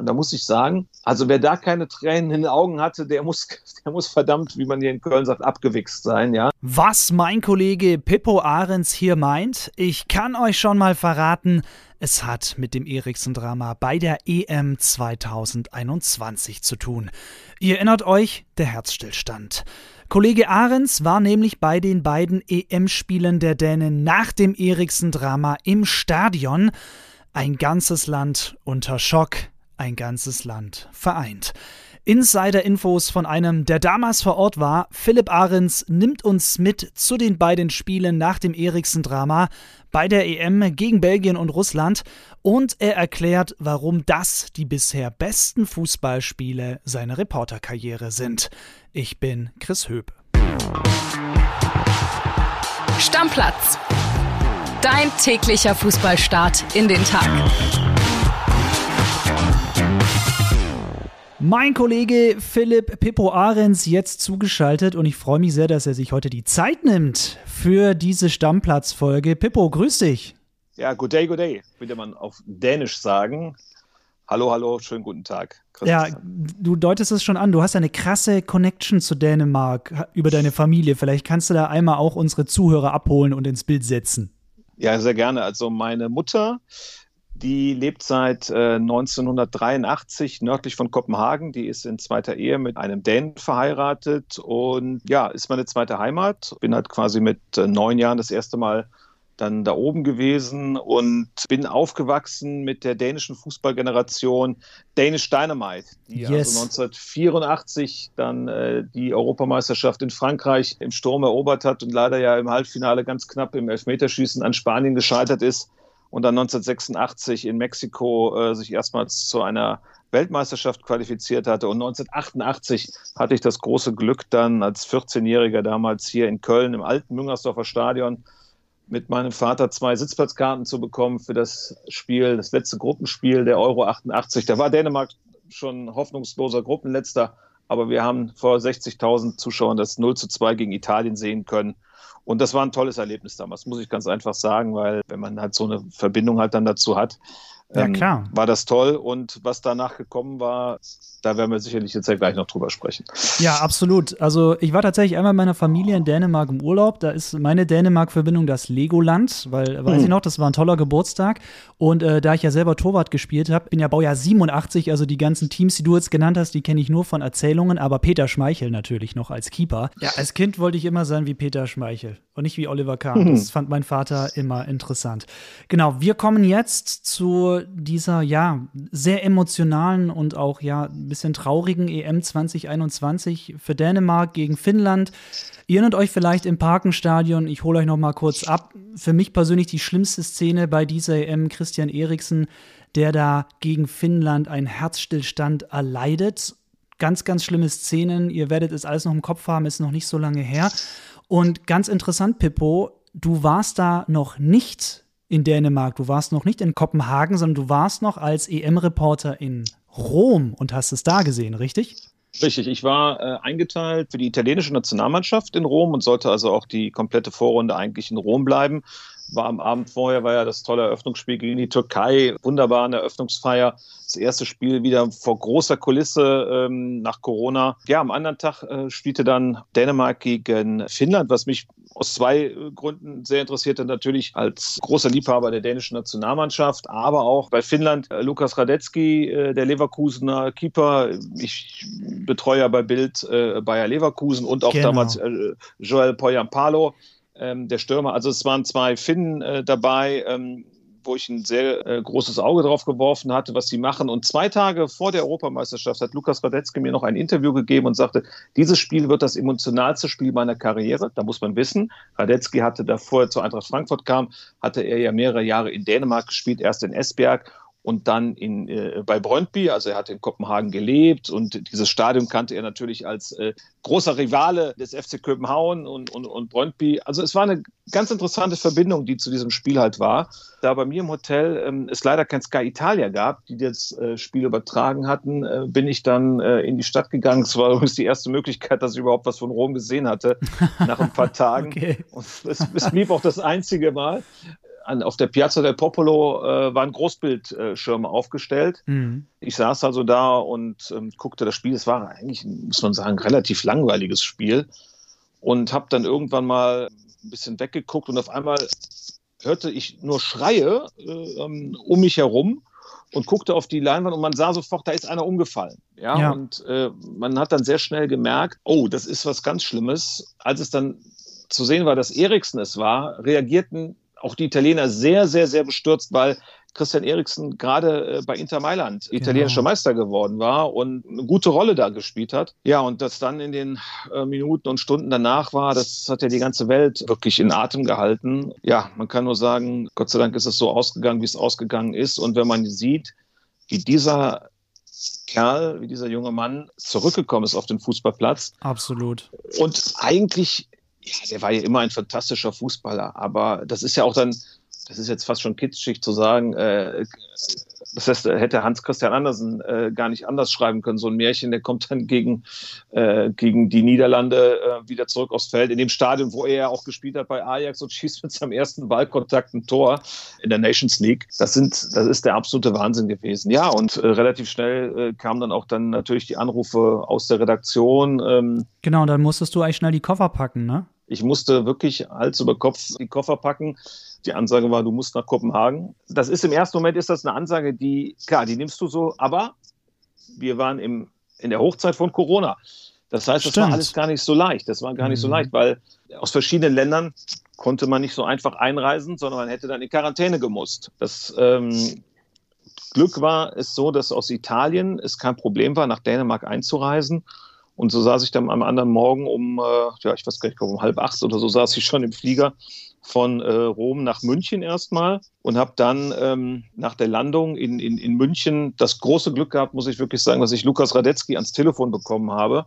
Und da muss ich sagen, also wer da keine Tränen in den Augen hatte, der muss, der muss verdammt, wie man hier in Köln sagt, abgewichst sein, ja. Was mein Kollege Pippo Ahrens hier meint, ich kann euch schon mal verraten, es hat mit dem Eriksen-Drama bei der EM 2021 zu tun. Ihr erinnert euch, der Herzstillstand. Kollege Ahrens war nämlich bei den beiden EM-Spielen der Dänen nach dem Eriksen-Drama im Stadion. Ein ganzes Land unter Schock, ein ganzes Land vereint. Insider-Infos von einem, der damals vor Ort war. Philipp Ahrens nimmt uns mit zu den beiden Spielen nach dem Eriksen-Drama bei der EM gegen Belgien und Russland und er erklärt, warum das die bisher besten Fußballspiele seiner Reporterkarriere sind. Ich bin Chris Höp. Stammplatz. Dein täglicher Fußballstart in den Tag. Mein Kollege Philipp Pippo Ahrens jetzt zugeschaltet und ich freue mich sehr, dass er sich heute die Zeit nimmt für diese Stammplatzfolge. Pippo, grüß dich. Ja, good day, good day, würde man auf Dänisch sagen. Hallo, hallo, schönen guten Tag. Ja, du deutest es schon an. Du hast eine krasse Connection zu Dänemark über deine Familie. Vielleicht kannst du da einmal auch unsere Zuhörer abholen und ins Bild setzen. Ja, sehr gerne. Also meine Mutter die lebt seit äh, 1983 nördlich von Kopenhagen. Die ist in zweiter Ehe mit einem Dänen verheiratet und ja, ist meine zweite Heimat. Bin halt quasi mit äh, neun Jahren das erste Mal dann da oben gewesen und bin aufgewachsen mit der dänischen Fußballgeneration Danish Dynamite, die yes. also 1984 dann äh, die Europameisterschaft in Frankreich im Sturm erobert hat und leider ja im Halbfinale ganz knapp im Elfmeterschießen an Spanien gescheitert ist und dann 1986 in Mexiko äh, sich erstmals zu einer Weltmeisterschaft qualifiziert hatte. Und 1988 hatte ich das große Glück, dann als 14-Jähriger damals hier in Köln im alten Müngersdorfer Stadion mit meinem Vater zwei Sitzplatzkarten zu bekommen für das Spiel, das letzte Gruppenspiel der Euro 88. Da war Dänemark schon hoffnungsloser Gruppenletzter, aber wir haben vor 60.000 Zuschauern das 0 zu 2 gegen Italien sehen können. Und das war ein tolles Erlebnis damals, muss ich ganz einfach sagen, weil wenn man halt so eine Verbindung halt dann dazu hat, ja, ähm, klar. war das toll. Und was danach gekommen war, da werden wir sicherlich jetzt ja gleich noch drüber sprechen. Ja, absolut. Also ich war tatsächlich einmal mit meiner Familie in Dänemark im Urlaub. Da ist meine Dänemark-Verbindung das Legoland, weil, hm. weiß ich noch, das war ein toller Geburtstag. Und äh, da ich ja selber Torwart gespielt habe, bin ja Baujahr 87, also die ganzen Teams, die du jetzt genannt hast, die kenne ich nur von Erzählungen, aber Peter Schmeichel natürlich noch als Keeper. Ja, als Kind wollte ich immer sein wie Peter Schmeichel und nicht wie Oliver Kahn. Hm. Das fand mein Vater immer interessant. Genau, wir kommen jetzt zu dieser, ja, sehr emotionalen und auch, ja, ein bisschen traurigen EM 2021 für Dänemark gegen Finnland. Ihr erinnert euch vielleicht im Parkenstadion, ich hole euch noch mal kurz ab. Für mich persönlich die schlimmste Szene bei dieser EM, Christian Eriksen, der da gegen Finnland einen Herzstillstand erleidet. Ganz, ganz schlimme Szenen. Ihr werdet es alles noch im Kopf haben, ist noch nicht so lange her. Und ganz interessant, Pippo, du warst da noch nicht in Dänemark, du warst noch nicht in Kopenhagen, sondern du warst noch als EM-Reporter in Rom und hast es da gesehen, richtig? Richtig, ich war äh, eingeteilt für die italienische Nationalmannschaft in Rom und sollte also auch die komplette Vorrunde eigentlich in Rom bleiben. War am Abend vorher, war ja das tolle Eröffnungsspiel gegen die Türkei, wunderbar eine Eröffnungsfeier. Das erste Spiel wieder vor großer Kulisse ähm, nach Corona. Ja, am anderen Tag äh, spielte dann Dänemark gegen Finnland, was mich aus zwei äh, Gründen sehr interessierte. Natürlich als großer Liebhaber der dänischen Nationalmannschaft, aber auch bei Finnland äh, Lukas Radetzky, äh, der Leverkusener Keeper. Ich betreue ja bei Bild äh, Bayer Leverkusen und auch genau. damals äh, Joel Poyampalo, ähm, der Stürmer. Also es waren zwei Finnen äh, dabei. Ähm, wo ich ein sehr äh, großes Auge drauf geworfen hatte, was sie machen. Und zwei Tage vor der Europameisterschaft hat Lukas Radetzky mir noch ein Interview gegeben und sagte, dieses Spiel wird das emotionalste Spiel meiner Karriere. Da muss man wissen, Radetzky hatte davor zu Eintracht Frankfurt kam, hatte er ja mehrere Jahre in Dänemark gespielt, erst in Esbjerg und dann in, äh, bei Brøndby, also er hat in Kopenhagen gelebt und dieses Stadion kannte er natürlich als äh, großer Rivale des FC Kopenhagen und, und, und Brøndby. Also es war eine ganz interessante Verbindung, die zu diesem Spiel halt war. Da bei mir im Hotel ähm, es leider kein Sky Italia gab, die das äh, Spiel übertragen hatten, äh, bin ich dann äh, in die Stadt gegangen. Es war übrigens die erste Möglichkeit, dass ich überhaupt was von Rom gesehen hatte, nach ein paar Tagen. okay. Und es, es blieb auch das einzige Mal an, auf der Piazza del Popolo äh, waren Großbildschirme aufgestellt. Mhm. Ich saß also da und ähm, guckte das Spiel. Es war eigentlich, muss man sagen, ein relativ langweiliges Spiel. Und habe dann irgendwann mal ein bisschen weggeguckt und auf einmal hörte ich nur Schreie äh, ähm, um mich herum und guckte auf die Leinwand und man sah sofort, da ist einer umgefallen. Ja, ja. und äh, man hat dann sehr schnell gemerkt, oh, das ist was ganz Schlimmes. Als es dann zu sehen war, dass Eriksen es war, reagierten auch die Italiener sehr, sehr, sehr bestürzt, weil Christian Eriksen gerade äh, bei Inter Mailand genau. italienischer Meister geworden war und eine gute Rolle da gespielt hat. Ja, und das dann in den äh, Minuten und Stunden danach war, das hat ja die ganze Welt wirklich in Atem gehalten. Ja, man kann nur sagen, Gott sei Dank ist es so ausgegangen, wie es ausgegangen ist. Und wenn man sieht, wie dieser Kerl, wie dieser junge Mann zurückgekommen ist auf den Fußballplatz. Absolut. Und eigentlich ja, der war ja immer ein fantastischer Fußballer, aber das ist ja auch dann, das ist jetzt fast schon kitschig zu sagen, äh, das heißt, hätte Hans Christian Andersen äh, gar nicht anders schreiben können. So ein Märchen, der kommt dann gegen, äh, gegen die Niederlande äh, wieder zurück aufs Feld, in dem Stadion, wo er ja auch gespielt hat bei Ajax und schießt mit seinem ersten Ballkontakt ein Tor in der Nations League. Das, sind, das ist der absolute Wahnsinn gewesen. Ja, und äh, relativ schnell äh, kamen dann auch dann natürlich die Anrufe aus der Redaktion. Ähm, genau, und dann musstest du eigentlich schnell die Koffer packen, ne? Ich musste wirklich Hals über Kopf die Koffer packen. Die Ansage war, du musst nach Kopenhagen. Das ist im ersten Moment ist das eine Ansage, die, klar, die nimmst du so, aber wir waren im, in der Hochzeit von Corona. Das heißt, das Stimmt. war alles gar nicht so leicht. Das war gar nicht mhm. so leicht, weil aus verschiedenen Ländern konnte man nicht so einfach einreisen, sondern man hätte dann in Quarantäne gemusst. Das ähm, Glück war es so, dass aus Italien es kein Problem war, nach Dänemark einzureisen. Und so saß ich dann am anderen Morgen um, äh, ja, ich weiß gar nicht, um halb acht oder so saß ich schon im Flieger von äh, Rom nach München erstmal und habe dann ähm, nach der Landung in, in, in München das große Glück gehabt, muss ich wirklich sagen, dass ich Lukas Radetzky ans Telefon bekommen habe.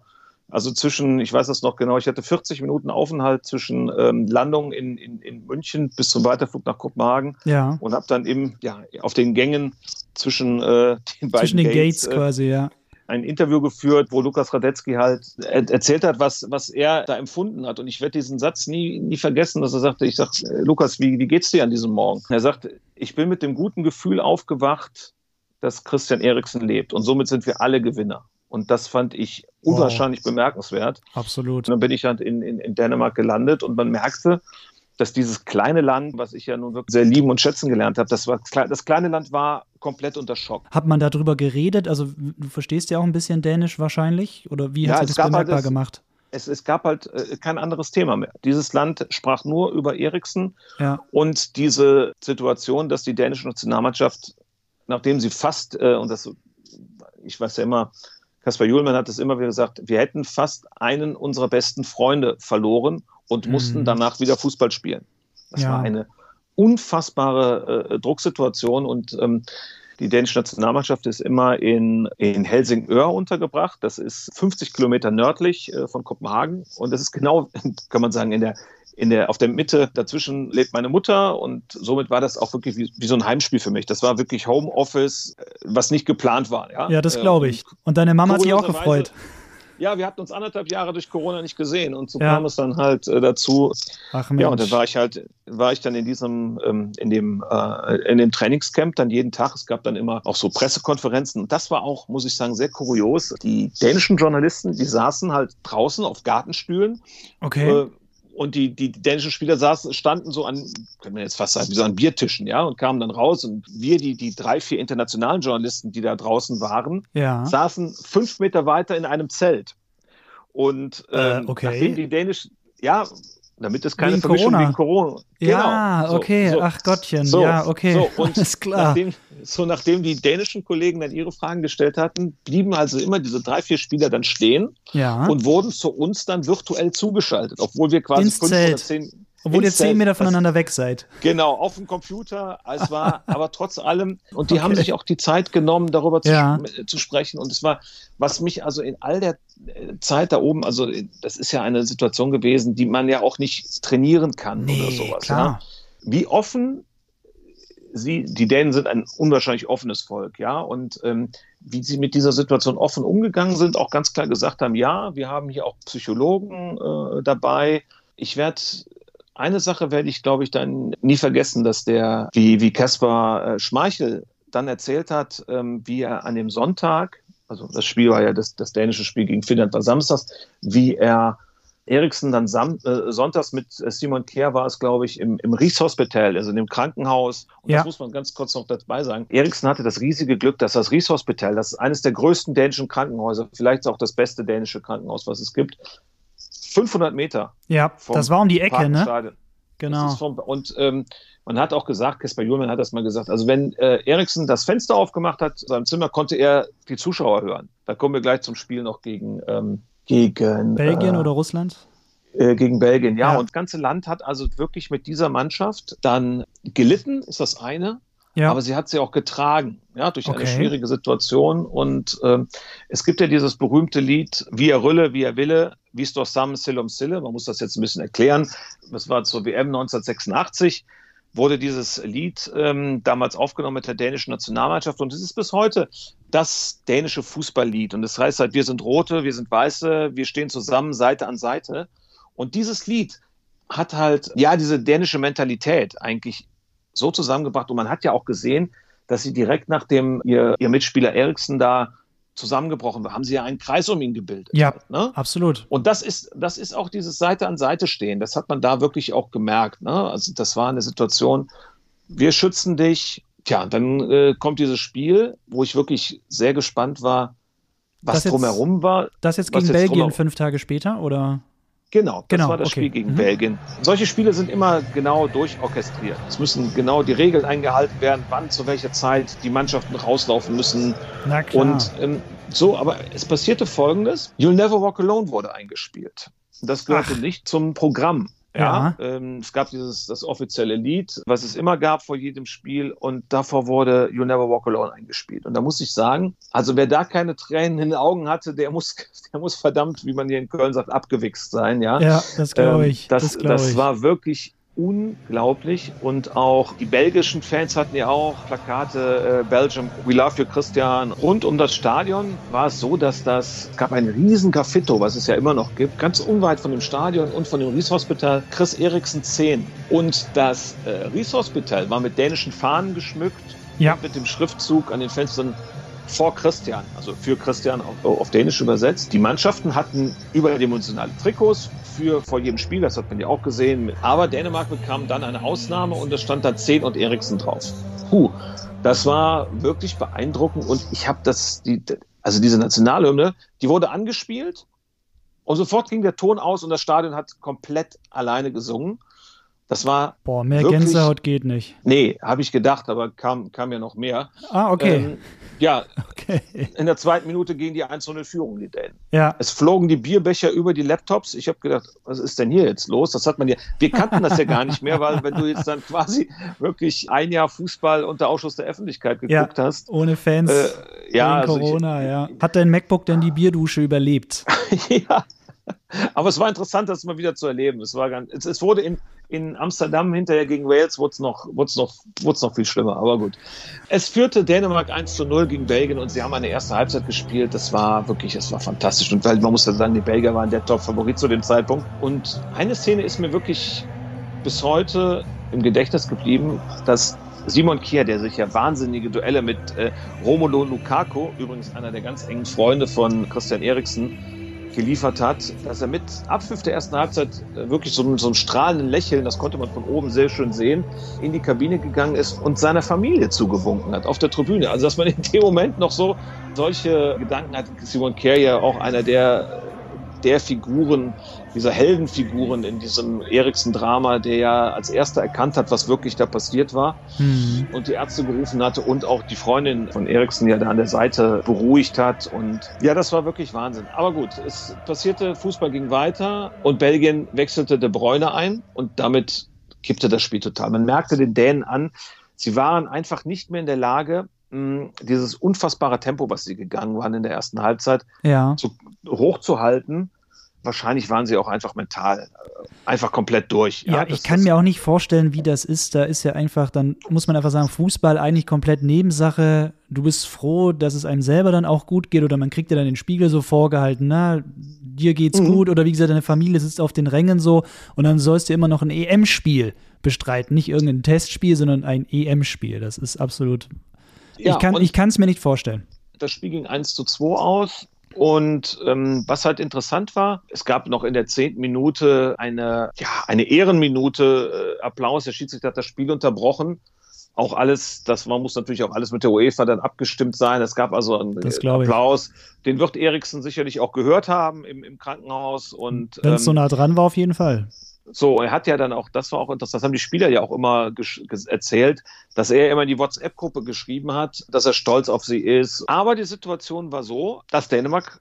Also zwischen, ich weiß das noch genau, ich hatte 40 Minuten Aufenthalt zwischen ähm, Landung in, in, in München bis zum Weiterflug nach Kopenhagen ja. und habe dann eben ja, auf den Gängen zwischen äh, den beiden zwischen den Gates, Gates quasi, ja ein Interview geführt, wo Lukas Radetzky halt erzählt hat, was, was er da empfunden hat. Und ich werde diesen Satz nie, nie vergessen, dass er sagte, ich sag, äh, Lukas, wie, wie geht's dir an diesem Morgen? Er sagt, ich bin mit dem guten Gefühl aufgewacht, dass Christian Eriksen lebt. Und somit sind wir alle Gewinner. Und das fand ich unwahrscheinlich wow. bemerkenswert. Absolut. Und dann bin ich halt in, in, in Dänemark gelandet und man merkte, dass dieses kleine Land, was ich ja nun wirklich sehr lieben und schätzen gelernt habe, das, war, das kleine Land war komplett unter Schock. Hat man darüber geredet? Also du verstehst ja auch ein bisschen Dänisch wahrscheinlich? Oder wie ja, hat sich das bemerkbar halt gemacht? Es, es, gab halt äh, kein anderes Thema mehr. Dieses Land sprach nur über Eriksen ja. und diese Situation, dass die dänische Nationalmannschaft, nachdem sie fast, äh, und das, ich weiß ja immer, Kaspar Juhlmann hat es immer wieder gesagt, wir hätten fast einen unserer besten Freunde verloren und mussten mhm. danach wieder Fußball spielen. Das ja. war eine unfassbare äh, Drucksituation und ähm, die dänische Nationalmannschaft ist immer in, in Helsingør untergebracht. Das ist 50 Kilometer nördlich äh, von Kopenhagen. Und das ist genau, kann man sagen, in der, in der, auf der Mitte dazwischen lebt meine Mutter. Und somit war das auch wirklich wie, wie so ein Heimspiel für mich. Das war wirklich Homeoffice, äh, was nicht geplant war. Ja, ja das glaube ich. Und deine Mama hat sich auch gefreut ja, wir hatten uns anderthalb Jahre durch Corona nicht gesehen und so ja. kam es dann halt äh, dazu. Ach Mensch. Ja, und dann war ich halt, war ich dann in diesem, ähm, in dem, äh, in dem Trainingscamp dann jeden Tag. Es gab dann immer auch so Pressekonferenzen und das war auch, muss ich sagen, sehr kurios. Die dänischen Journalisten, die saßen halt draußen auf Gartenstühlen. Okay. Äh, und die, die dänischen Spieler saßen, standen so an, können wir jetzt fast sagen, wie so an Biertischen, ja, und kamen dann raus. Und wir, die, die drei, vier internationalen Journalisten, die da draußen waren, ja. saßen fünf Meter weiter in einem Zelt. Und äh, ähm, äh, okay. nachdem die dänischen, ja, damit es keine Vermischung Corona. wegen Corona. Ja, genau. okay, so, ach Gottchen, so, ja, okay, so, und alles klar. Nachdem, so, nachdem die dänischen Kollegen dann ihre Fragen gestellt hatten, blieben also immer diese drei, vier Spieler dann stehen ja. und wurden zu uns dann virtuell zugeschaltet, obwohl wir quasi Ins fünf Zelt. oder zehn obwohl ihr zehn Meter voneinander weg seid. Genau, auf dem Computer. Es war aber trotz allem, und die okay. haben sich auch die Zeit genommen, darüber ja. zu, zu, sprechen. Und es war, was mich also in all der äh, Zeit da oben, also das ist ja eine Situation gewesen, die man ja auch nicht trainieren kann nee, oder sowas. Klar. Ja. Wie offen sie, die Dänen sind ein unwahrscheinlich offenes Volk, ja, und ähm, wie sie mit dieser Situation offen umgegangen sind, auch ganz klar gesagt haben, ja, wir haben hier auch Psychologen äh, dabei. Ich werde eine Sache werde ich, glaube ich, dann nie vergessen, dass der, wie, wie Kaspar äh, Schmeichel dann erzählt hat, ähm, wie er an dem Sonntag, also das Spiel war ja das, das dänische Spiel gegen Finnland war samstags, wie er Eriksen dann sam äh, sonntags mit äh, Simon Kehr war es, glaube ich, im, im Ries Hospital, also in dem Krankenhaus. Und ja. das muss man ganz kurz noch dabei sagen. Eriksen hatte das riesige Glück, dass das Ries Hospital, das ist eines der größten dänischen Krankenhäuser, vielleicht auch das beste dänische Krankenhaus, was es gibt, 500 Meter. Ja, das war um die Ecke, ne? Genau. Vom, und ähm, man hat auch gesagt, Kasper Juhlmann hat das mal gesagt, also wenn äh, Eriksen das Fenster aufgemacht hat, in seinem Zimmer, konnte er die Zuschauer hören. Da kommen wir gleich zum Spiel noch gegen ähm, gegen Belgien äh, oder Russland? Äh, gegen Belgien, ja. ja. Und das ganze Land hat also wirklich mit dieser Mannschaft dann gelitten, ist das eine. Ja. Aber sie hat sie auch getragen, ja, durch okay. eine schwierige Situation. Und ähm, es gibt ja dieses berühmte Lied, wie er rülle, wie er wille, doch sam Sillum Sille. Man muss das jetzt ein bisschen erklären. Das war zur WM 1986 wurde dieses Lied ähm, damals aufgenommen mit der dänischen Nationalmannschaft und es ist bis heute das dänische Fußballlied. Und das heißt halt, wir sind Rote, wir sind Weiße, wir stehen zusammen Seite an Seite. Und dieses Lied hat halt, ja, diese dänische Mentalität eigentlich so zusammengebracht. Und man hat ja auch gesehen, dass sie direkt nachdem ihr, ihr Mitspieler Eriksen da zusammengebrochen war, haben sie ja einen Kreis um ihn gebildet. Ja, ne? absolut. Und das ist, das ist auch dieses Seite an Seite stehen. Das hat man da wirklich auch gemerkt. Ne? Also das war eine Situation, wir schützen dich. Tja, dann äh, kommt dieses Spiel, wo ich wirklich sehr gespannt war, was jetzt, drumherum war. Das jetzt gegen jetzt Belgien fünf Tage später, oder? Genau, das genau, war das okay. Spiel gegen mhm. Belgien. Solche Spiele sind immer genau durchorchestriert. Es müssen genau die Regeln eingehalten werden, wann, zu welcher Zeit die Mannschaften rauslaufen müssen. Na klar. Und ähm, so, aber es passierte Folgendes. You'll Never Walk Alone wurde eingespielt. Das gehörte Ach. nicht zum Programm. Ja, ja. Ähm, es gab dieses das offizielle Lied, was es immer gab vor jedem Spiel und davor wurde You Never Walk Alone eingespielt. Und da muss ich sagen, also wer da keine Tränen in den Augen hatte, der muss, der muss verdammt, wie man hier in Köln sagt, abgewichst sein. Ja, ja das glaube ähm, ich. Ähm, das, das, das ich. war wirklich unglaublich. Und auch die belgischen Fans hatten ja auch Plakate, äh, Belgium, We Love You Christian. Rund um das Stadion war es so, dass das, es gab ein riesen Graffito, was es ja immer noch gibt, ganz unweit von dem Stadion und von dem Ries Hospital, Chris Eriksen 10. Und das äh, Ries Hospital war mit dänischen Fahnen geschmückt, ja. mit dem Schriftzug an den Fenstern vor Christian, also für Christian auf, auf Dänisch übersetzt. Die Mannschaften hatten überdimensionale Trikots für vor jedem Spiel, das hat man ja auch gesehen. Aber Dänemark bekam dann eine Ausnahme und da stand da 10 und Eriksen drauf. Puh, das war wirklich beeindruckend und ich habe das, die, also diese Nationalhymne, die wurde angespielt und sofort ging der Ton aus und das Stadion hat komplett alleine gesungen. Das war. Boah, mehr wirklich, Gänsehaut geht nicht. Nee, habe ich gedacht, aber kam, kam ja noch mehr. Ah, okay. Ähm, ja, okay. in der zweiten Minute gingen die 1-0 Führung, die Dänen. Ja. Es flogen die Bierbecher über die Laptops. Ich habe gedacht, was ist denn hier jetzt los? Das hat man ja, wir kannten das ja gar nicht mehr, weil wenn du jetzt dann quasi wirklich ein Jahr Fußball unter Ausschuss der Öffentlichkeit geguckt ja, hast. Ohne Fans. Äh, ja, also Corona, ich, ja. Hat dein MacBook denn die Bierdusche überlebt? ja. Aber es war interessant, das mal wieder zu erleben. Es, war ganz, es, es wurde in, in Amsterdam hinterher gegen Wales, wurde es noch, noch, noch viel schlimmer. Aber gut. Es führte Dänemark 1 zu 0 gegen Belgien und sie haben eine erste Halbzeit gespielt. Das war wirklich, es war fantastisch. Und man muss ja sagen, die Belgier waren der Top-Favorit zu dem Zeitpunkt. Und eine Szene ist mir wirklich bis heute im Gedächtnis geblieben, dass Simon Kier, der sich ja wahnsinnige Duelle mit äh, Romulo Lukaku, übrigens einer der ganz engen Freunde von Christian Eriksen, geliefert hat, dass er mit Abpfiff der ersten Halbzeit äh, wirklich so, so ein strahlenden Lächeln, das konnte man von oben sehr schön sehen, in die Kabine gegangen ist und seiner Familie zugewunken hat auf der Tribüne. Also dass man in dem Moment noch so solche Gedanken hat. Simon Kerr ja auch einer der der Figuren, dieser Heldenfiguren in diesem Eriksen-Drama, der ja als erster erkannt hat, was wirklich da passiert war mhm. und die Ärzte gerufen hatte und auch die Freundin von Eriksen ja da an der Seite beruhigt hat. Und ja, das war wirklich Wahnsinn. Aber gut, es passierte, Fußball ging weiter und Belgien wechselte De Bruyne ein und damit kippte das Spiel total. Man merkte den Dänen an, sie waren einfach nicht mehr in der Lage, dieses unfassbare Tempo, was sie gegangen waren in der ersten Halbzeit, ja. zu, hochzuhalten. Wahrscheinlich waren sie auch einfach mental äh, einfach komplett durch. Ja, ja ich kann mir auch nicht vorstellen, wie das ist. Da ist ja einfach, dann muss man einfach sagen, Fußball eigentlich komplett Nebensache. Du bist froh, dass es einem selber dann auch gut geht oder man kriegt ja dann den Spiegel so vorgehalten, na, dir geht's mhm. gut oder wie gesagt, deine Familie sitzt auf den Rängen so und dann sollst du immer noch ein EM-Spiel bestreiten. Nicht irgendein Testspiel, sondern ein EM-Spiel. Das ist absolut. Ja, ich kann es mir nicht vorstellen. Das Spiel ging 1 zu 2 aus. Und ähm, was halt interessant war, es gab noch in der zehnten Minute eine, ja, eine Ehrenminute äh, Applaus. Der Schiedsrichter hat das Spiel unterbrochen. Auch alles, das man muss natürlich auch alles mit der UEFA dann abgestimmt sein. Es gab also einen Applaus. Den wird Eriksen sicherlich auch gehört haben im, im Krankenhaus. Wenn es ähm, so nah dran war, auf jeden Fall. So, er hat ja dann auch, das war auch interessant, das haben die Spieler ja auch immer erzählt, dass er immer in die WhatsApp-Gruppe geschrieben hat, dass er stolz auf sie ist. Aber die Situation war so, dass Dänemark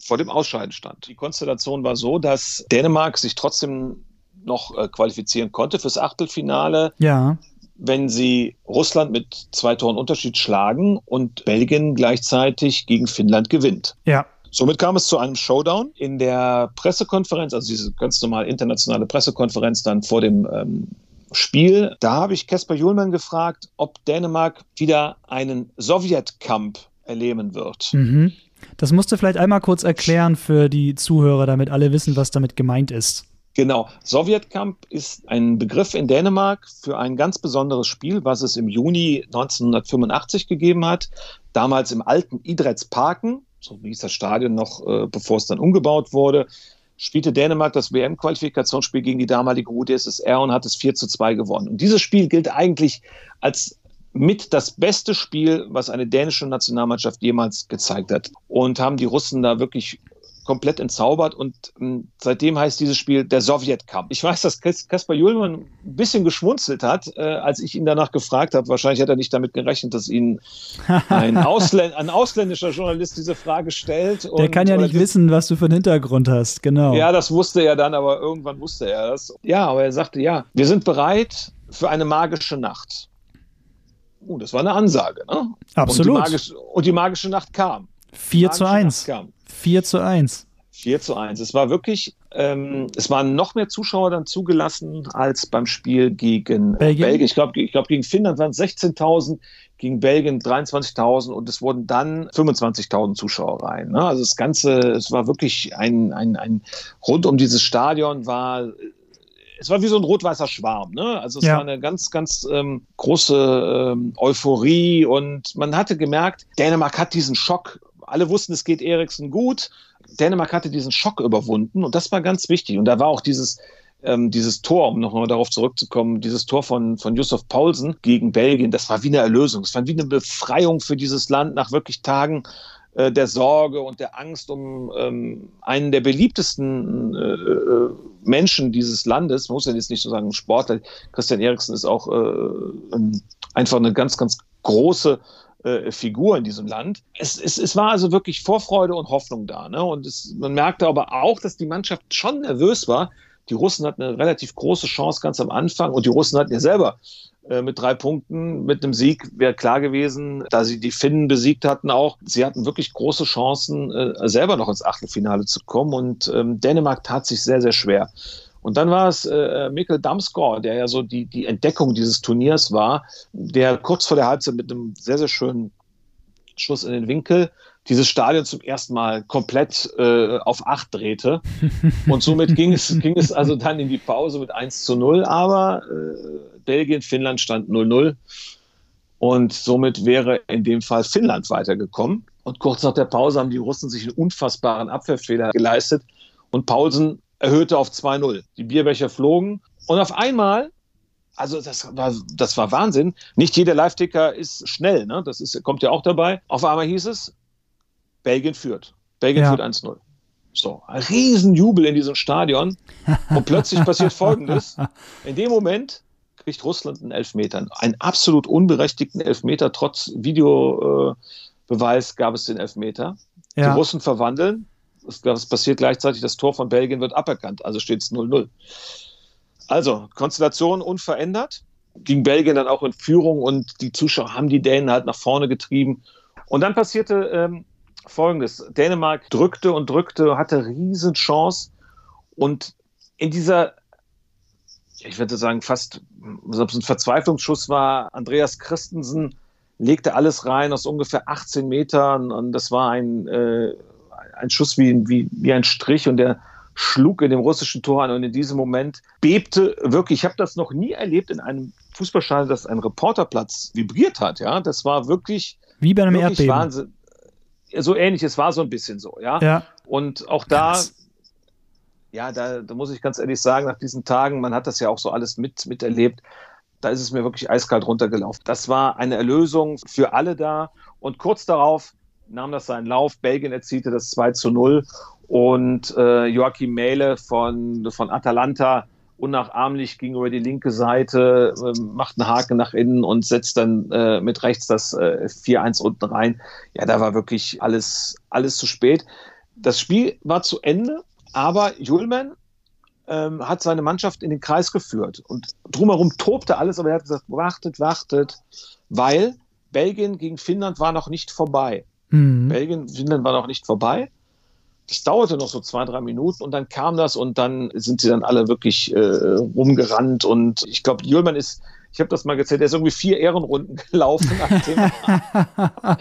vor dem Ausscheiden stand. Die Konstellation war so, dass Dänemark sich trotzdem noch äh, qualifizieren konnte fürs Achtelfinale. Ja. Wenn sie Russland mit zwei Toren Unterschied schlagen und Belgien gleichzeitig gegen Finnland gewinnt. Ja. Somit kam es zu einem Showdown in der Pressekonferenz, also diese ganz normale internationale Pressekonferenz dann vor dem ähm, Spiel. Da habe ich Kasper Julmann gefragt, ob Dänemark wieder einen Sowjetkampf erleben wird. Mhm. Das musst du vielleicht einmal kurz erklären für die Zuhörer, damit alle wissen, was damit gemeint ist. Genau. Sowjetkampf ist ein Begriff in Dänemark für ein ganz besonderes Spiel, was es im Juni 1985 gegeben hat. Damals im alten Idretsparken so hieß das Stadion noch, äh, bevor es dann umgebaut wurde, spielte Dänemark das WM-Qualifikationsspiel gegen die damalige UdSSR und hat es 4 zu 2 gewonnen. Und dieses Spiel gilt eigentlich als mit das beste Spiel, was eine dänische Nationalmannschaft jemals gezeigt hat. Und haben die Russen da wirklich komplett entzaubert und ähm, seitdem heißt dieses Spiel der Sowjet Cup. Ich weiß, dass Kaspar Juhlmann ein bisschen geschmunzelt hat, äh, als ich ihn danach gefragt habe. Wahrscheinlich hat er nicht damit gerechnet, dass ihn ein, Ausländ ein ausländischer Journalist diese Frage stellt. Der kann ja nicht wissen, was du für einen Hintergrund hast, genau. Ja, das wusste er dann, aber irgendwann wusste er das. Ja, aber er sagte, ja, wir sind bereit für eine magische Nacht. Oh, das war eine Ansage, ne? Absolut. Und die magische, und die magische Nacht kam. 4 zu 1. Kam. 4 zu 1. 4 zu 1. Es war wirklich, ähm, es waren noch mehr Zuschauer dann zugelassen als beim Spiel gegen Belgien. Belgien. Ich glaube, ich glaub, gegen Finnland waren es 16.000, gegen Belgien 23.000 und es wurden dann 25.000 Zuschauer rein. Ne? Also das Ganze, es war wirklich ein, ein, ein, rund um dieses Stadion war es war wie so ein rot-weißer Schwarm. Ne? Also es ja. war eine ganz, ganz ähm, große ähm, Euphorie und man hatte gemerkt, Dänemark hat diesen Schock alle wussten, es geht Eriksen gut. Dänemark hatte diesen Schock überwunden und das war ganz wichtig. Und da war auch dieses, ähm, dieses Tor, um nochmal darauf zurückzukommen, dieses Tor von, von Yusuf Paulsen gegen Belgien, das war wie eine Erlösung. Es war wie eine Befreiung für dieses Land nach wirklich Tagen äh, der Sorge und der Angst um ähm, einen der beliebtesten äh, Menschen dieses Landes. Man muss ja jetzt nicht so sagen Sportler. Christian Eriksen ist auch äh, einfach eine ganz, ganz große äh, Figur in diesem Land. Es, es, es war also wirklich Vorfreude und Hoffnung da. Ne? Und es, man merkte aber auch, dass die Mannschaft schon nervös war. Die Russen hatten eine relativ große Chance ganz am Anfang und die Russen hatten ja selber äh, mit drei Punkten, mit einem Sieg wäre klar gewesen, da sie die Finnen besiegt hatten auch. Sie hatten wirklich große Chancen, äh, selber noch ins Achtelfinale zu kommen und ähm, Dänemark tat sich sehr, sehr schwer. Und dann war es äh, Mikkel Damsgaard, der ja so die, die Entdeckung dieses Turniers war, der kurz vor der Halbzeit mit einem sehr, sehr schönen Schuss in den Winkel dieses Stadion zum ersten Mal komplett äh, auf acht drehte. Und somit ging es, ging es also dann in die Pause mit 1 zu 0. Aber äh, Belgien, Finnland stand 0-0. Und somit wäre in dem Fall Finnland weitergekommen. Und kurz nach der Pause haben die Russen sich einen unfassbaren Abwehrfehler geleistet. Und Paulsen erhöhte auf 2-0. Die Bierbecher flogen und auf einmal, also das war, das war Wahnsinn. Nicht jeder Live-Ticker ist schnell, ne? das ist, kommt ja auch dabei. Auf einmal hieß es, Belgien führt. Belgien ja. führt 1-0. So, ein Riesenjubel in diesem Stadion. Und plötzlich passiert Folgendes. In dem Moment kriegt Russland einen Elfmeter. Einen absolut unberechtigten Elfmeter. Trotz Videobeweis gab es den Elfmeter. Ja. Die Russen verwandeln es passiert gleichzeitig, das Tor von Belgien wird aberkannt, also steht es 0-0. Also, Konstellation unverändert, ging Belgien dann auch in Führung und die Zuschauer haben die Dänen halt nach vorne getrieben. Und dann passierte ähm, Folgendes. Dänemark drückte und drückte, hatte riesen Chance und in dieser, ich würde sagen, fast, ob es ein Verzweiflungsschuss war, Andreas Christensen legte alles rein aus ungefähr 18 Metern und das war ein äh, ein Schuss wie, wie, wie ein Strich und der schlug in dem russischen Tor an und in diesem Moment bebte wirklich, ich habe das noch nie erlebt in einem Fußballstadion, dass ein Reporterplatz vibriert hat, ja, das war wirklich wie bei einem Erdbeben. Wahnsinn. So ähnlich, es war so ein bisschen so, ja. ja. Und auch da, Krass. ja, da, da muss ich ganz ehrlich sagen, nach diesen Tagen, man hat das ja auch so alles mit, miterlebt, da ist es mir wirklich eiskalt runtergelaufen. Das war eine Erlösung für alle da. Und kurz darauf nahm das seinen Lauf. Belgien erzielte das 2 zu 0 und äh, Joachim Mähle von, von Atalanta unnachahmlich ging über die linke Seite, äh, macht einen Haken nach innen und setzt dann äh, mit rechts das äh, 4-1 unten rein. Ja, da war wirklich alles, alles zu spät. Das Spiel war zu Ende, aber Julman ähm, hat seine Mannschaft in den Kreis geführt und drumherum tobte alles, aber er hat gesagt, wartet, wartet, weil Belgien gegen Finnland war noch nicht vorbei. Mhm. Belgien, Finnland war noch nicht vorbei. Das dauerte noch so zwei, drei Minuten und dann kam das und dann sind sie dann alle wirklich äh, rumgerannt und ich glaube, Jüllmann ist, ich habe das mal gezählt, der ist irgendwie vier Ehrenrunden gelaufen. An dem,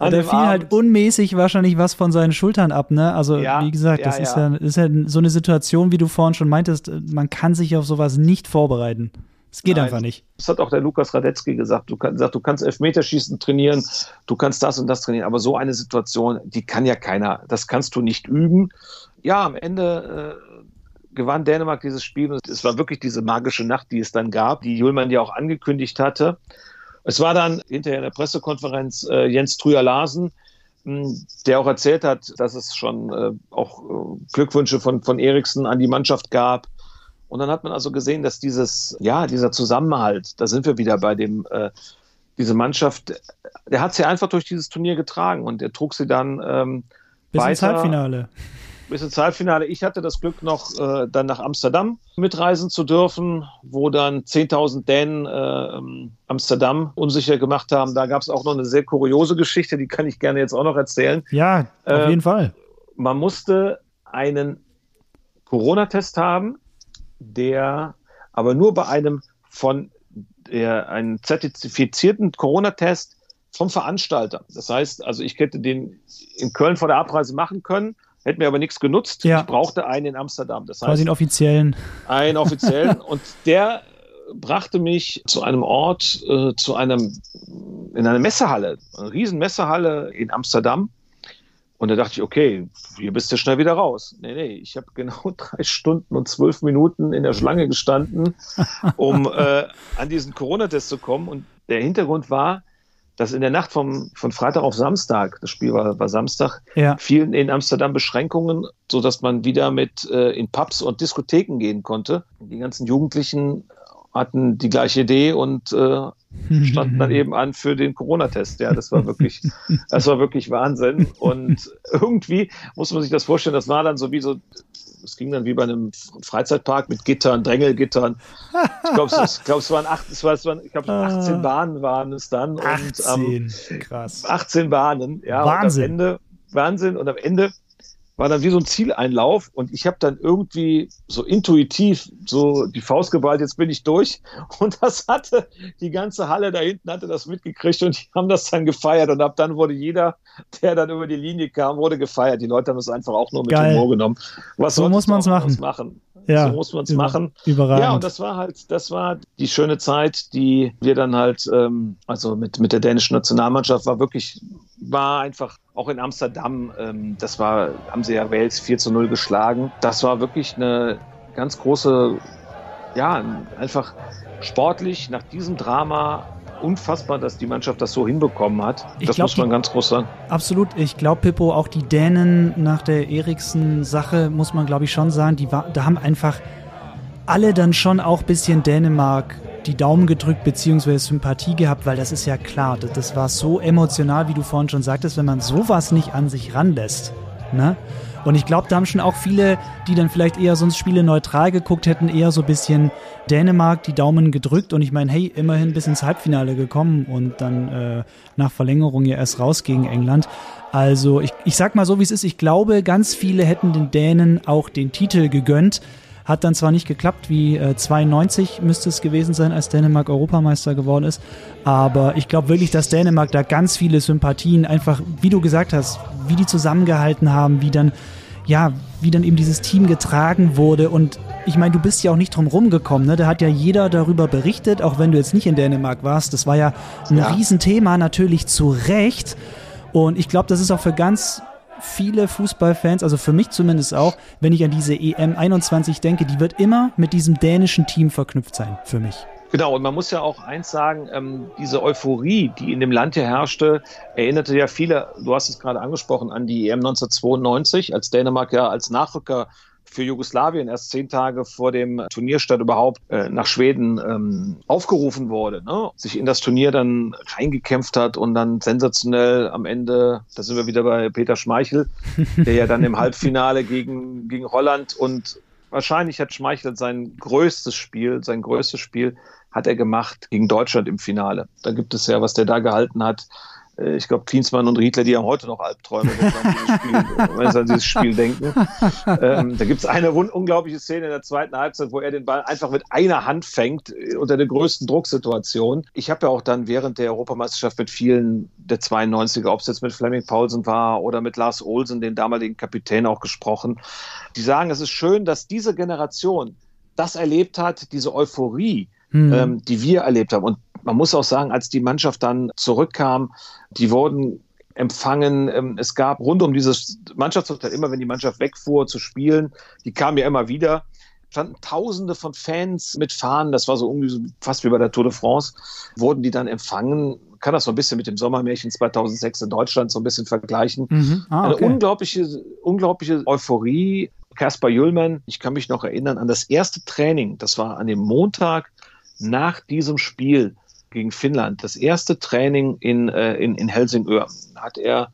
an der fiel halt Abend. halt unmäßig wahrscheinlich was von seinen Schultern ab, ne? Also ja, wie gesagt, das ja, ist, ja, ist ja so eine Situation, wie du vorhin schon meintest, man kann sich auf sowas nicht vorbereiten. Es geht Nein, einfach nicht. Das hat auch der Lukas Radetzky gesagt. Du, kann, sagt, du kannst Elfmeterschießen trainieren, du kannst das und das trainieren, aber so eine Situation, die kann ja keiner. Das kannst du nicht üben. Ja, am Ende äh, gewann Dänemark dieses Spiel und es war wirklich diese magische Nacht, die es dann gab, die Julman ja auch angekündigt hatte. Es war dann hinterher in der Pressekonferenz äh, Jens Trüger-Larsen, hm, der auch erzählt hat, dass es schon äh, auch äh, Glückwünsche von, von Eriksen an die Mannschaft gab und dann hat man also gesehen, dass dieses, ja, dieser Zusammenhalt, da sind wir wieder bei dem, äh, diese Mannschaft, der hat sie einfach durch dieses Turnier getragen und der trug sie dann ähm, bis weiter, ins Halbfinale. Bis ins Halbfinale. Ich hatte das Glück, noch äh, dann nach Amsterdam mitreisen zu dürfen, wo dann 10.000 Dänen äh, ähm, Amsterdam unsicher gemacht haben. Da gab es auch noch eine sehr kuriose Geschichte, die kann ich gerne jetzt auch noch erzählen. Ja, auf äh, jeden Fall. Man musste einen Corona-Test haben der aber nur bei einem von der, einen zertifizierten Corona-Test vom Veranstalter. Das heißt, also ich hätte den in Köln vor der Abreise machen können, hätte mir aber nichts genutzt. Ja. Ich brauchte einen in Amsterdam. Das heißt, Quasi einen offiziellen. Einen offiziellen. und der brachte mich zu einem Ort, äh, zu einem, in einer Messehalle, eine riesen Messehalle in Amsterdam. Und da dachte ich, okay, hier bist du schnell wieder raus. Nee, nee, ich habe genau drei Stunden und zwölf Minuten in der Schlange gestanden, um äh, an diesen Corona-Test zu kommen. Und der Hintergrund war, dass in der Nacht vom, von Freitag auf Samstag, das Spiel war, war Samstag, ja. fielen in Amsterdam Beschränkungen, sodass man wieder mit äh, in Pubs und Diskotheken gehen konnte. Die ganzen Jugendlichen hatten die gleiche Idee und äh, standen dann eben an für den Corona-Test. Ja, das war wirklich, das war wirklich Wahnsinn. Und irgendwie muss man sich das vorstellen, das war dann so wie so, es ging dann wie bei einem Freizeitpark mit Gittern, Drängelgittern. Ich glaube, es, glaub, es waren acht, es war, es waren, ich glaube, 18 ah. Bahnen waren es dann. 18, und, ähm, krass. 18 Bahnen, ja. Wahnsinn. Und am Ende, Wahnsinn. Und am Ende war dann wie so ein Zieleinlauf und ich habe dann irgendwie so intuitiv so die Faust geballt, jetzt bin ich durch und das hatte die ganze Halle da hinten hatte das mitgekriegt und die haben das dann gefeiert und ab dann wurde jeder, der dann über die Linie kam, wurde gefeiert. Die Leute haben es einfach auch nur mit Geil. Humor genommen. Was so muss man es machen. machen. Ja, so muss man es machen. Überragend. Ja, und das war halt, das war die schöne Zeit, die wir dann halt, ähm, also mit, mit der dänischen Nationalmannschaft war wirklich, war einfach auch in Amsterdam, ähm, das war, haben sie ja Wales 4 zu 0 geschlagen. Das war wirklich eine ganz große, ja, einfach sportlich nach diesem Drama unfassbar, dass die Mannschaft das so hinbekommen hat. Ich das glaub, muss man die, ganz groß sagen. Absolut. Ich glaube, Pippo, auch die Dänen nach der Eriksen-Sache, muss man glaube ich schon sagen, die war, da haben einfach alle dann schon auch ein bisschen Dänemark die Daumen gedrückt bzw. Sympathie gehabt, weil das ist ja klar, das, das war so emotional, wie du vorhin schon sagtest, wenn man sowas nicht an sich ranlässt. Ne? Und ich glaube, da haben schon auch viele, die dann vielleicht eher sonst Spiele neutral geguckt hätten, eher so ein bisschen Dänemark die Daumen gedrückt. Und ich meine, hey, immerhin bis ins Halbfinale gekommen und dann äh, nach Verlängerung ja erst raus gegen England. Also ich, ich sag mal so, wie es ist. Ich glaube, ganz viele hätten den Dänen auch den Titel gegönnt Hat dann zwar nicht geklappt, wie äh, 92 müsste es gewesen sein, als Dänemark Europameister geworden ist, aber ich glaube wirklich, dass Dänemark da ganz viele Sympathien einfach, wie du gesagt hast, wie die zusammengehalten haben, wie dann ja, wie dann eben dieses Team getragen wurde. Und ich meine, du bist ja auch nicht drum rumgekommen. Ne? Da hat ja jeder darüber berichtet, auch wenn du jetzt nicht in Dänemark warst. Das war ja ein ja. Riesenthema, natürlich zu Recht. Und ich glaube, das ist auch für ganz viele Fußballfans, also für mich zumindest auch, wenn ich an diese EM 21 denke, die wird immer mit diesem dänischen Team verknüpft sein, für mich. Genau, und man muss ja auch eins sagen, ähm, diese Euphorie, die in dem Land hier herrschte, erinnerte ja viele, du hast es gerade angesprochen, an die EM 1992, als Dänemark ja als Nachrücker für Jugoslawien erst zehn Tage vor dem Turnierstart überhaupt äh, nach Schweden ähm, aufgerufen wurde, ne? sich in das Turnier dann reingekämpft hat und dann sensationell am Ende, da sind wir wieder bei Peter Schmeichel, der ja dann im Halbfinale gegen, gegen Holland und wahrscheinlich hat Schmeichel sein größtes Spiel, sein größtes Spiel hat er gemacht gegen Deutschland im Finale. Da gibt es ja, was der da gehalten hat. Äh, ich glaube, Klinsmann und Riedler, die haben heute noch Albträume, wenn sie an dieses Spiel denken. Ähm, da gibt es eine unglaubliche Szene in der zweiten Halbzeit, wo er den Ball einfach mit einer Hand fängt, äh, unter der größten Drucksituation. Ich habe ja auch dann während der Europameisterschaft mit vielen der 92er, ob es jetzt mit Fleming Paulsen war oder mit Lars Olsen, den damaligen Kapitän, auch gesprochen. Die sagen, es ist schön, dass diese Generation das erlebt hat, diese Euphorie, mhm. ähm, die wir erlebt haben. Und man muss auch sagen, als die Mannschaft dann zurückkam, die wurden empfangen. Ähm, es gab rund um dieses Mannschaftshotel, immer wenn die Mannschaft wegfuhr zu spielen, die kam ja immer wieder, standen Tausende von Fans mit Fahnen, das war so irgendwie fast wie bei der Tour de France, wurden die dann empfangen. Man kann das so ein bisschen mit dem Sommermärchen 2006 in Deutschland so ein bisschen vergleichen. Mhm. Ah, okay. Eine unglaubliche, unglaubliche Euphorie. Kaspar Jüllmann, ich kann mich noch erinnern an das erste Training, das war an dem Montag nach diesem Spiel gegen Finnland, das erste Training in, äh, in, in Helsingör, hat er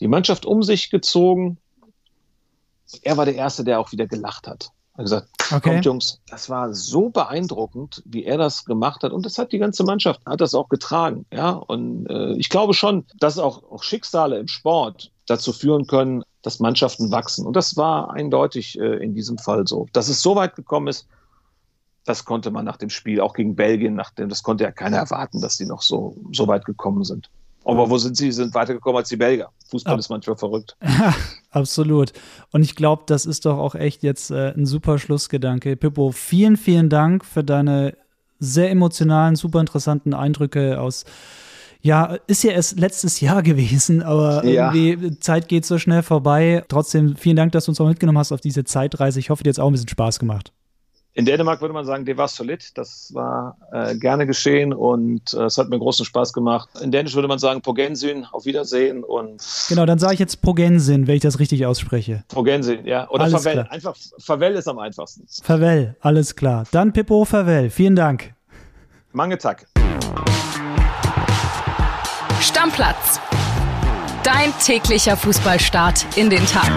die Mannschaft um sich gezogen. Er war der Erste, der auch wieder gelacht hat. Er hat gesagt, okay. kommt Jungs, das war so beeindruckend, wie er das gemacht hat. Und das hat die ganze Mannschaft, hat das auch getragen. Ja, und äh, ich glaube schon, dass auch, auch Schicksale im Sport dazu führen können, dass Mannschaften wachsen. Und das war eindeutig äh, in diesem Fall so. Dass es so weit gekommen ist, das konnte man nach dem Spiel, auch gegen Belgien, nach dem, das konnte ja keiner erwarten, dass die noch so, so weit gekommen sind. Aber wo sind sie? Sie sind weitergekommen als die Belgier. Fußball ah. ist manchmal verrückt. Absolut. Und ich glaube, das ist doch auch echt jetzt äh, ein super Schlussgedanke. Pippo, vielen, vielen Dank für deine sehr emotionalen, super interessanten Eindrücke aus. Ja, ist ja erst letztes Jahr gewesen, aber ja. irgendwie Zeit geht so schnell vorbei. Trotzdem vielen Dank, dass du uns auch mitgenommen hast auf diese Zeitreise. Ich hoffe, dir hat es auch ein bisschen Spaß gemacht. In Dänemark würde man sagen, de war solid. Das war äh, gerne geschehen und äh, es hat mir großen Spaß gemacht. In Dänisch würde man sagen, Pogensyn, auf Wiedersehen und. Genau, dann sage ich jetzt Pogensyn, wenn ich das richtig ausspreche. Pogensyn, ja. Oder alles Favell. Klar. Einfach Favell ist am einfachsten. Favell, alles klar. Dann Pippo Favell. Vielen Dank. Mange Tag. Stammplatz. Dein täglicher Fußballstart in den Tag.